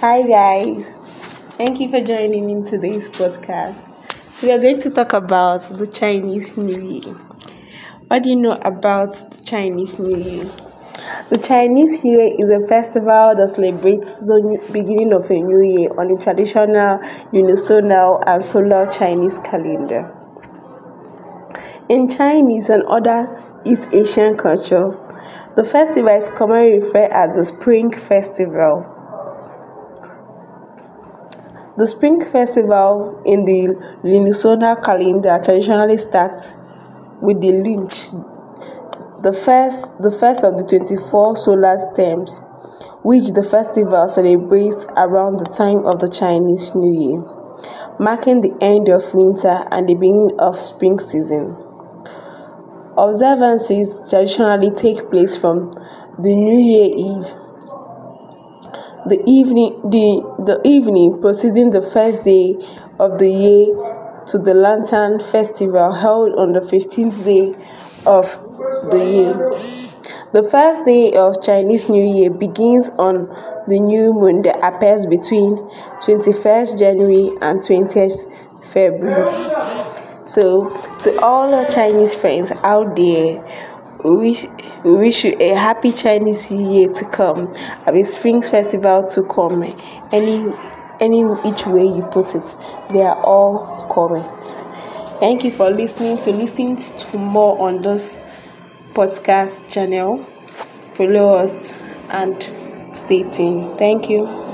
Hi guys, thank you for joining me in today's podcast. So we are going to talk about the Chinese New Year. What do you know about the Chinese New Year? The Chinese New Year is a festival that celebrates the beginning of a new year on the traditional lunisolar and solar Chinese calendar. In Chinese and other East Asian culture, the festival is commonly referred as the Spring Festival. The Spring Festival in the lunisolar calendar traditionally starts with the Lichun, the first, the first of the 24 solar terms, which the festival celebrates around the time of the Chinese New Year, marking the end of winter and the beginning of spring season. Observances traditionally take place from the New Year Eve the evening the the evening preceding the first day of the year to the lantern festival held on the 15th day of the year. The first day of chinese new year begins on the new moon that appears between 21st january and 20th february. So to all our chinese friends out there wish wish you a happy Chinese New Year to come, a Spring Festival to come. Any any each way you put it, they are all correct. Thank you for listening to listen to more on this podcast channel. Follow us and stay tuned. Thank you.